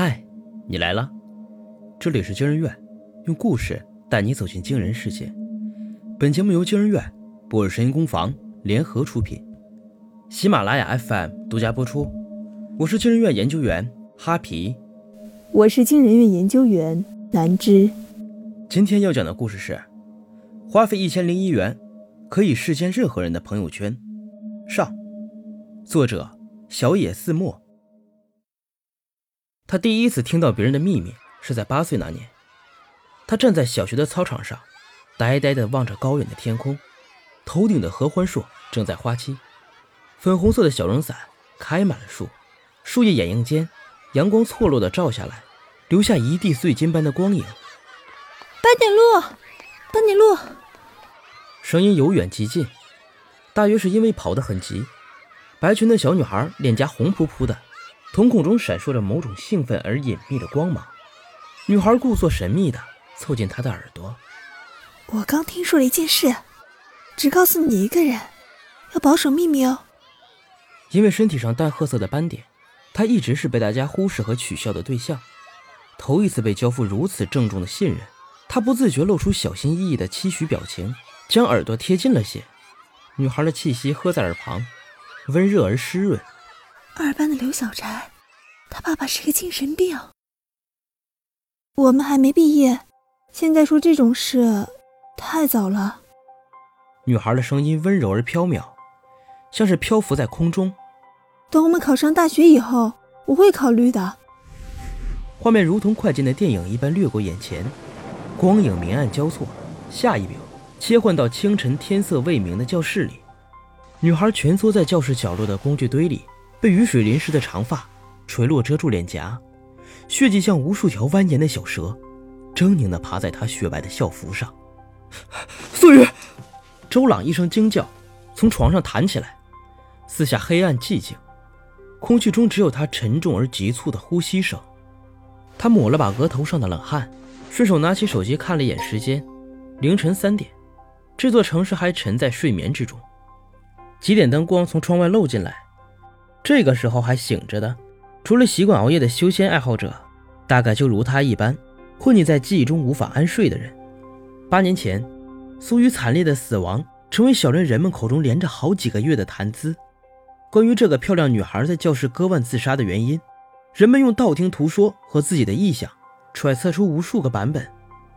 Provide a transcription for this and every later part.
嗨，你来了，这里是惊人院，用故事带你走进惊人世界。本节目由惊人院、博尔声音工坊联合出品，喜马拉雅 FM 独家播出。我是惊人院研究员哈皮，我是惊人院研究员南芝。今天要讲的故事是：花费一千零一元可以视奸任何人的朋友圈。上，作者小野寺墨。他第一次听到别人的秘密是在八岁那年。他站在小学的操场上，呆呆地望着高远的天空，头顶的合欢树正在花期，粉红色的小绒伞开满了树，树叶掩映间，阳光错落地照下来，留下一地碎金般的光影。八点路，八点鹿，声音由远及近，大约是因为跑得很急，白裙的小女孩脸颊红扑扑的。瞳孔中闪烁着某种兴奋而隐秘的光芒，女孩故作神秘的凑近他的耳朵：“我刚听说了一件事，只告诉你一个人，要保守秘密哦。”因为身体上淡褐色的斑点，他一直是被大家忽视和取笑的对象。头一次被交付如此郑重的信任，他不自觉露出小心翼翼的期许表情，将耳朵贴近了些。女孩的气息喝在耳旁，温热而湿润。二班的刘小宅，他爸爸是个精神病。我们还没毕业，现在说这种事太早了。女孩的声音温柔而飘渺，像是漂浮在空中。等我们考上大学以后，我会考虑的。画面如同快进的电影一般掠过眼前，光影明暗交错。下一秒，切换到清晨天色未明的教室里，女孩蜷缩在教室角落的工具堆里。被雨水淋湿的长发垂落遮住脸颊，血迹像无数条蜿蜒的小蛇，狰狞地爬在他雪白的校服上。素雨，周朗一声惊叫，从床上弹起来。四下黑暗寂静，空气中只有他沉重而急促的呼吸声。他抹了把额头上的冷汗，顺手拿起手机看了一眼时间，凌晨三点。这座城市还沉在睡眠之中，几点灯光从窗外漏进来。这个时候还醒着的，除了习惯熬夜的修仙爱好者，大概就如他一般，困溺在记忆中无法安睡的人。八年前，苏雨惨烈的死亡，成为小镇人们口中连着好几个月的谈资。关于这个漂亮女孩在教室割腕自杀的原因，人们用道听途说和自己的臆想，揣测出无数个版本。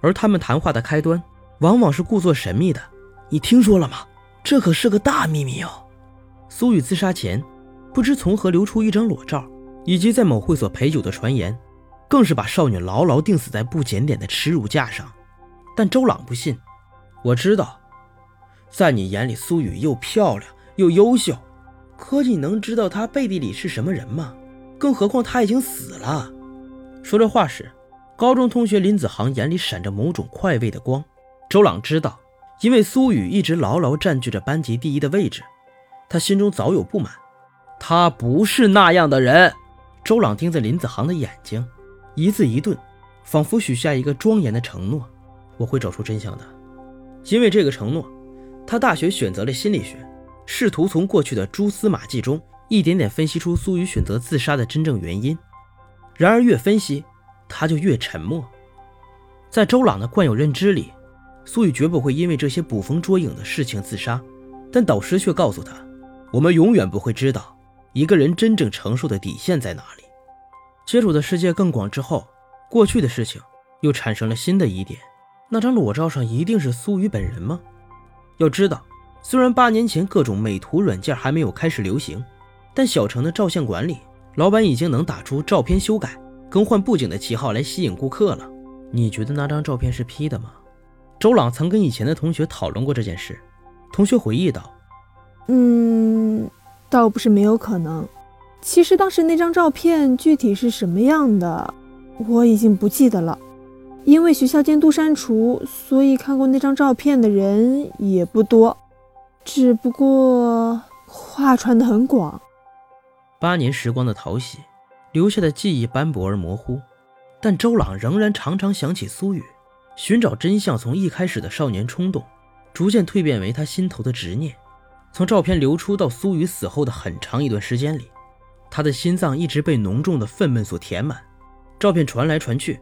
而他们谈话的开端，往往是故作神秘的：“你听说了吗？这可是个大秘密哦。”苏雨自杀前。不知从何流出一张裸照，以及在某会所陪酒的传言，更是把少女牢牢钉死在不检点的耻辱架上。但周朗不信。我知道，在你眼里，苏雨又漂亮又优秀，可你能知道她背地里是什么人吗？更何况她已经死了。说这话时，高中同学林子航眼里闪着某种快慰的光。周朗知道，因为苏雨一直牢牢占据着班级第一的位置，他心中早有不满。他不是那样的人。周朗盯着林子航的眼睛，一字一顿，仿佛许下一个庄严的承诺：“我会找出真相的。”因为这个承诺，他大学选择了心理学，试图从过去的蛛丝马迹中一点点分析出苏雨选择自杀的真正原因。然而，越分析，他就越沉默。在周朗的惯有认知里，苏雨绝不会因为这些捕风捉影的事情自杀，但导师却告诉他：“我们永远不会知道。”一个人真正承受的底线在哪里？接触的世界更广之后，过去的事情又产生了新的疑点。那张裸照上一定是苏雨本人吗？要知道，虽然八年前各种美图软件还没有开始流行，但小城的照相馆里，老板已经能打出照片修改、更换布景的旗号来吸引顾客了。你觉得那张照片是 P 的吗？周朗曾跟以前的同学讨论过这件事。同学回忆道：“嗯。”倒不是没有可能，其实当时那张照片具体是什么样的，我已经不记得了。因为学校监督删除，所以看过那张照片的人也不多。只不过话传得很广。八年时光的淘洗，留下的记忆斑驳而模糊，但周朗仍然常常想起苏雨。寻找真相，从一开始的少年冲动，逐渐蜕变为他心头的执念。从照片流出到苏雨死后的很长一段时间里，他的心脏一直被浓重的愤懑所填满，照片传来传去，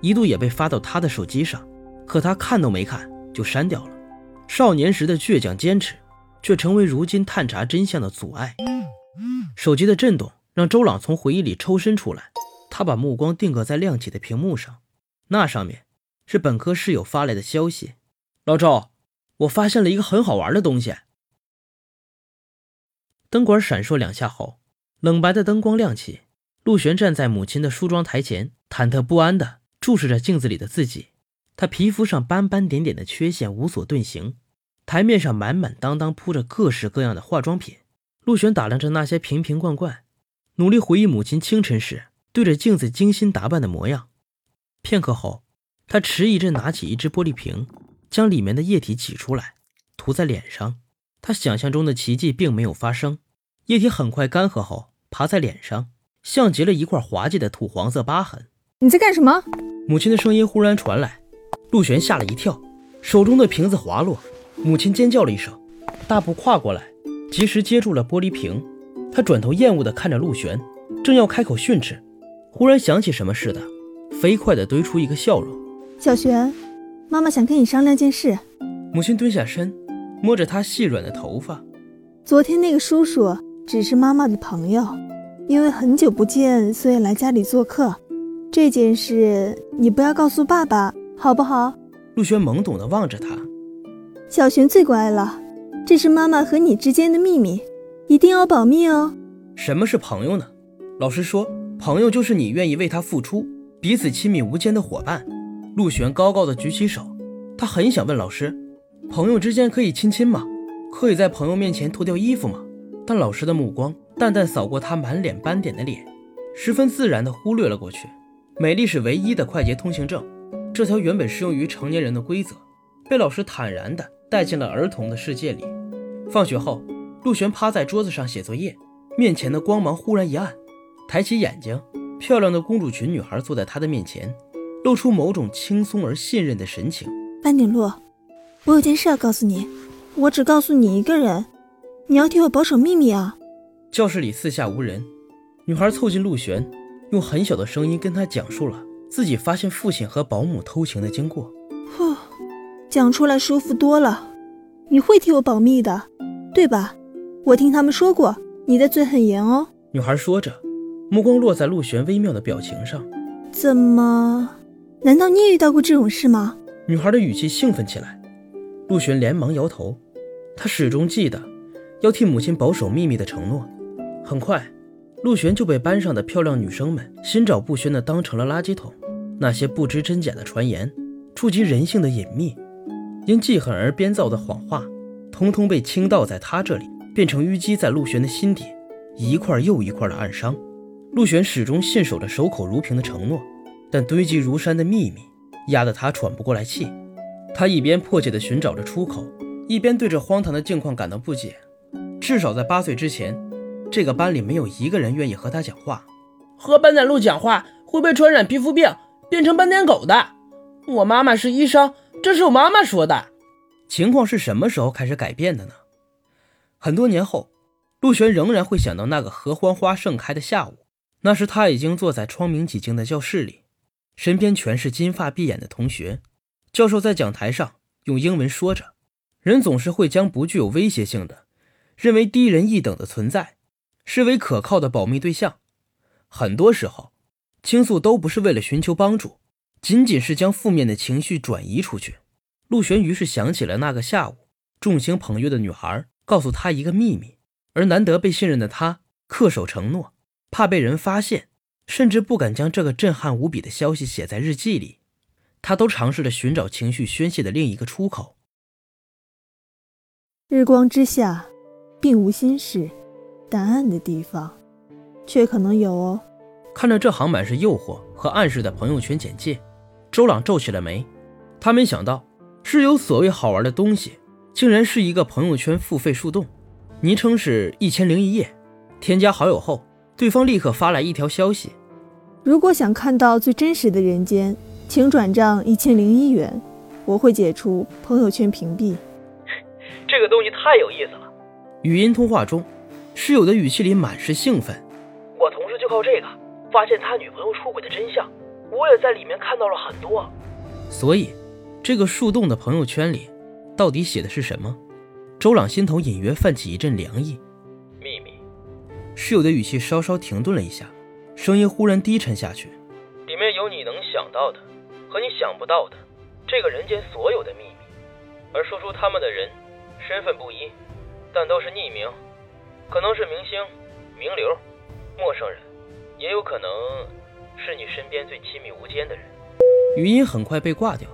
一度也被发到他的手机上，可他看都没看就删掉了。少年时的倔强坚持，却成为如今探查真相的阻碍。手机的震动让周朗从回忆里抽身出来，他把目光定格在亮起的屏幕上，那上面是本科室友发来的消息：“老周，我发现了一个很好玩的东西。”灯管闪烁两下后，冷白的灯光亮起。陆璇站在母亲的梳妆台前，忐忑不安地注视着镜子里的自己。他皮肤上斑斑点点的缺陷无所遁形，台面上满满当当铺着各式各样的化妆品。陆璇打量着那些瓶瓶罐罐，努力回忆母亲清晨时对着镜子精心打扮的模样。片刻后，他迟疑着拿起一只玻璃瓶，将里面的液体挤出来，涂在脸上。他想象中的奇迹并没有发生，液体很快干涸后，爬在脸上。像极了一块滑稽的土黄色疤痕。你在干什么？母亲的声音忽然传来，陆璇吓了一跳，手中的瓶子滑落，母亲尖叫了一声，大步跨过来，及时接住了玻璃瓶。他转头厌恶地看着陆璇，正要开口训斥，忽然想起什么似的，飞快地堆出一个笑容：“小璇，妈妈想跟你商量件事。”母亲蹲下身，摸着她细软的头发：“昨天那个叔叔只是妈妈的朋友。”因为很久不见，所以来家里做客。这件事你不要告诉爸爸，好不好？陆轩懵懂地望着他。小璇最乖了，这是妈妈和你之间的秘密，一定要保密哦。什么是朋友呢？老实说，朋友就是你愿意为他付出，彼此亲密无间的伙伴。陆璇高高的举起手，他很想问老师：朋友之间可以亲亲吗？可以在朋友面前脱掉衣服吗？但老师的目光。淡淡扫过他满脸斑点的脸，十分自然地忽略了过去。美丽是唯一的快捷通行证，这条原本适用于成年人的规则，被老师坦然地带进了儿童的世界里。放学后，陆璇趴在桌子上写作业，面前的光芒忽然一暗，抬起眼睛，漂亮的公主裙女孩坐在他的面前，露出某种轻松而信任的神情。班顶洛，我有件事要告诉你，我只告诉你一个人，你要替我保守秘密啊。教室里四下无人，女孩凑近陆璇，用很小的声音跟他讲述了自己发现父亲和保姆偷情的经过。呼，讲出来舒服多了。你会替我保密的，对吧？我听他们说过，你的嘴很严哦。女孩说着，目光落在陆璇微妙的表情上。怎么？难道你也遇到过这种事吗？女孩的语气兴奋起来。陆璇连忙摇头，他始终记得要替母亲保守秘密的承诺。很快，陆璇就被班上的漂亮女生们心照不宣地当成了垃圾桶。那些不知真假的传言，触及人性的隐秘，因记恨而编造的谎话，通通被倾倒在他这里，变成淤积在陆璇的心底一块又一块的暗伤。陆璇始终信守着守口如瓶的承诺，但堆积如山的秘密压得他喘不过来气。他一边迫切地寻找着出口，一边对这荒唐的境况感到不解。至少在八岁之前。这个班里没有一个人愿意和他讲话，和斑点鹿讲话会被传染皮肤病，变成斑点狗的。我妈妈是医生，这是我妈妈说的。情况是什么时候开始改变的呢？很多年后，陆璇仍然会想到那个合欢花盛开的下午，那时他已经坐在窗明几净的教室里，身边全是金发碧眼的同学。教授在讲台上用英文说着：“人总是会将不具有威胁性的，认为低人一等的存在。”视为可靠的保密对象，很多时候，倾诉都不是为了寻求帮助，仅仅是将负面的情绪转移出去。陆璇于是想起了那个下午，众星捧月的女孩告诉他一个秘密，而难得被信任的他恪守承诺，怕被人发现，甚至不敢将这个震撼无比的消息写在日记里。他都尝试着寻找情绪宣泄的另一个出口。日光之下，并无心事。答案的地方，却可能有哦。看着这行满是诱惑和暗示的朋友圈简介，周朗皱起了眉。他没想到，是有所谓好玩的东西，竟然是一个朋友圈付费树洞，昵称是一千零一夜。添加好友后，对方立刻发来一条消息：如果想看到最真实的人间，请转账一千零一元，我会解除朋友圈屏蔽。这个东西太有意思了。语音通话中。室友的语气里满是兴奋，我同事就靠这个发现他女朋友出轨的真相，我也在里面看到了很多。所以，这个树洞的朋友圈里，到底写的是什么？周朗心头隐约泛起一阵凉意。秘密。室友的语气稍稍停顿了一下，声音忽然低沉下去。里面有你能想到的和你想不到的，这个人间所有的秘密。而说出他们的人，身份不一，但都是匿名，可能是明星、名流、陌生人，也有可能是你身边最亲密无间的人。语音很快被挂掉，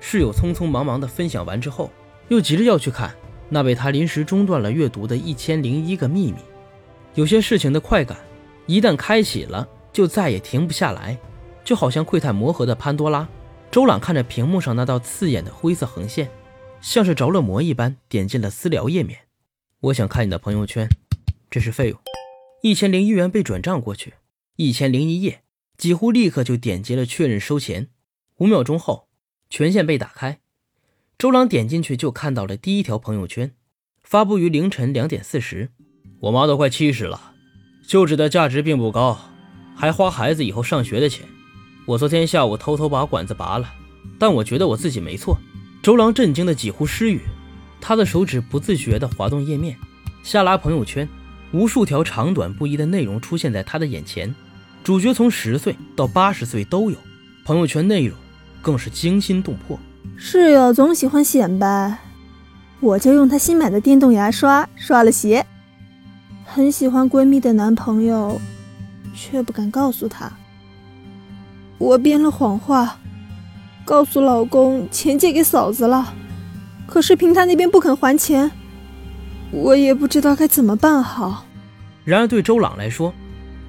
室友匆匆忙忙的分享完之后，又急着要去看那被他临时中断了阅读的《一千零一个秘密》。有些事情的快感，一旦开启了，就再也停不下来，就好像窥探魔盒的潘多拉。周朗看着屏幕上那道刺眼的灰色横线。像是着了魔一般，点进了私聊页面。我想看你的朋友圈，这是费用，一千零一元被转账过去。一千零一夜，几乎立刻就点击了确认收钱。五秒钟后，权限被打开。周朗点进去就看到了第一条朋友圈，发布于凌晨两点四十。我妈都快七十了，就职的价值并不高，还花孩子以后上学的钱。我昨天下午偷偷把管子拔了，但我觉得我自己没错。周郎震惊的几乎失语，他的手指不自觉地滑动页面，下拉朋友圈，无数条长短不一的内容出现在他的眼前，主角从十岁到八十岁都有，朋友圈内容更是惊心动魄。室友总喜欢显摆，我就用他新买的电动牙刷刷了鞋。很喜欢闺蜜的男朋友，却不敢告诉她。我编了谎话。告诉老公钱借给嫂子了，可是平台那边不肯还钱，我也不知道该怎么办好。然而对周朗来说，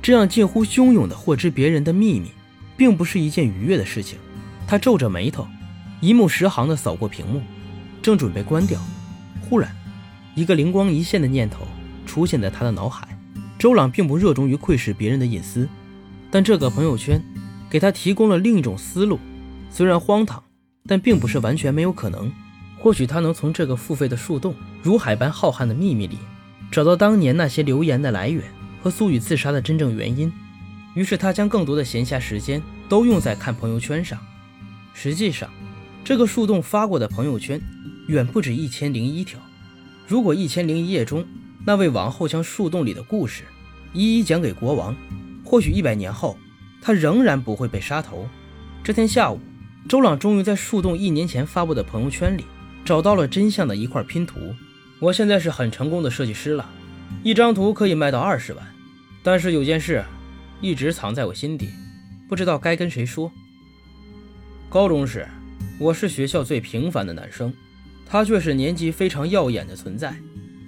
这样近乎汹涌的获知别人的秘密，并不是一件愉悦的事情。他皱着眉头，一目十行地扫过屏幕，正准备关掉，忽然，一个灵光一现的念头出现在他的脑海。周朗并不热衷于窥视别人的隐私，但这个朋友圈给他提供了另一种思路。虽然荒唐，但并不是完全没有可能。或许他能从这个付费的树洞、如海般浩瀚的秘密里，找到当年那些留言的来源和苏雨自杀的真正原因。于是他将更多的闲暇时间都用在看朋友圈上。实际上，这个树洞发过的朋友圈远不止一千零一条。如果一千零一夜中那位王后将树洞里的故事一一讲给国王，或许一百年后他仍然不会被杀头。这天下午。周朗终于在树洞一年前发布的朋友圈里找到了真相的一块拼图。我现在是很成功的设计师了，一张图可以卖到二十万。但是有件事一直藏在我心底，不知道该跟谁说。高中时，我是学校最平凡的男生，他却是年级非常耀眼的存在。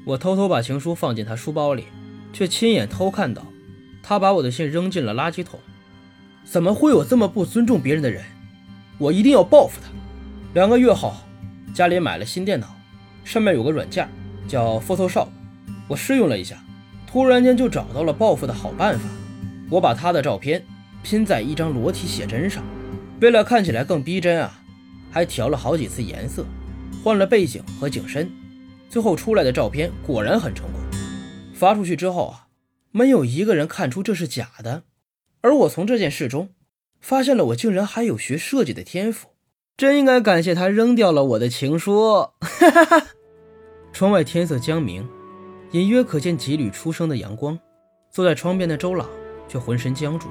我偷偷把情书放进他书包里，却亲眼偷看到他把我的信扔进了垃圾桶。怎么会有这么不尊重别人的人？我一定要报复他。两个月后，家里买了新电脑，上面有个软件叫 Photoshop，我试用了一下，突然间就找到了报复的好办法。我把他的照片拼在一张裸体写真上，为了看起来更逼真啊，还调了好几次颜色，换了背景和景深，最后出来的照片果然很成功。发出去之后啊，没有一个人看出这是假的，而我从这件事中。发现了，我竟然还有学设计的天赋，真应该感谢他扔掉了我的情书。哈哈哈。窗外天色将明，隐约可见几缕初升的阳光。坐在窗边的周朗却浑身僵住，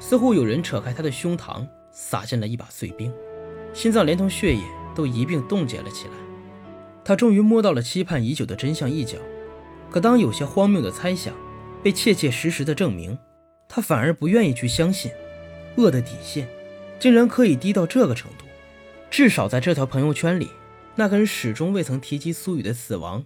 似乎有人扯开他的胸膛，撒进了一把碎冰，心脏连同血液都一并冻结了起来。他终于摸到了期盼已久的真相一角，可当有些荒谬的猜想被切切实实的证明，他反而不愿意去相信。恶的底线，竟然可以低到这个程度。至少在这条朋友圈里，那个人始终未曾提及苏雨的死亡。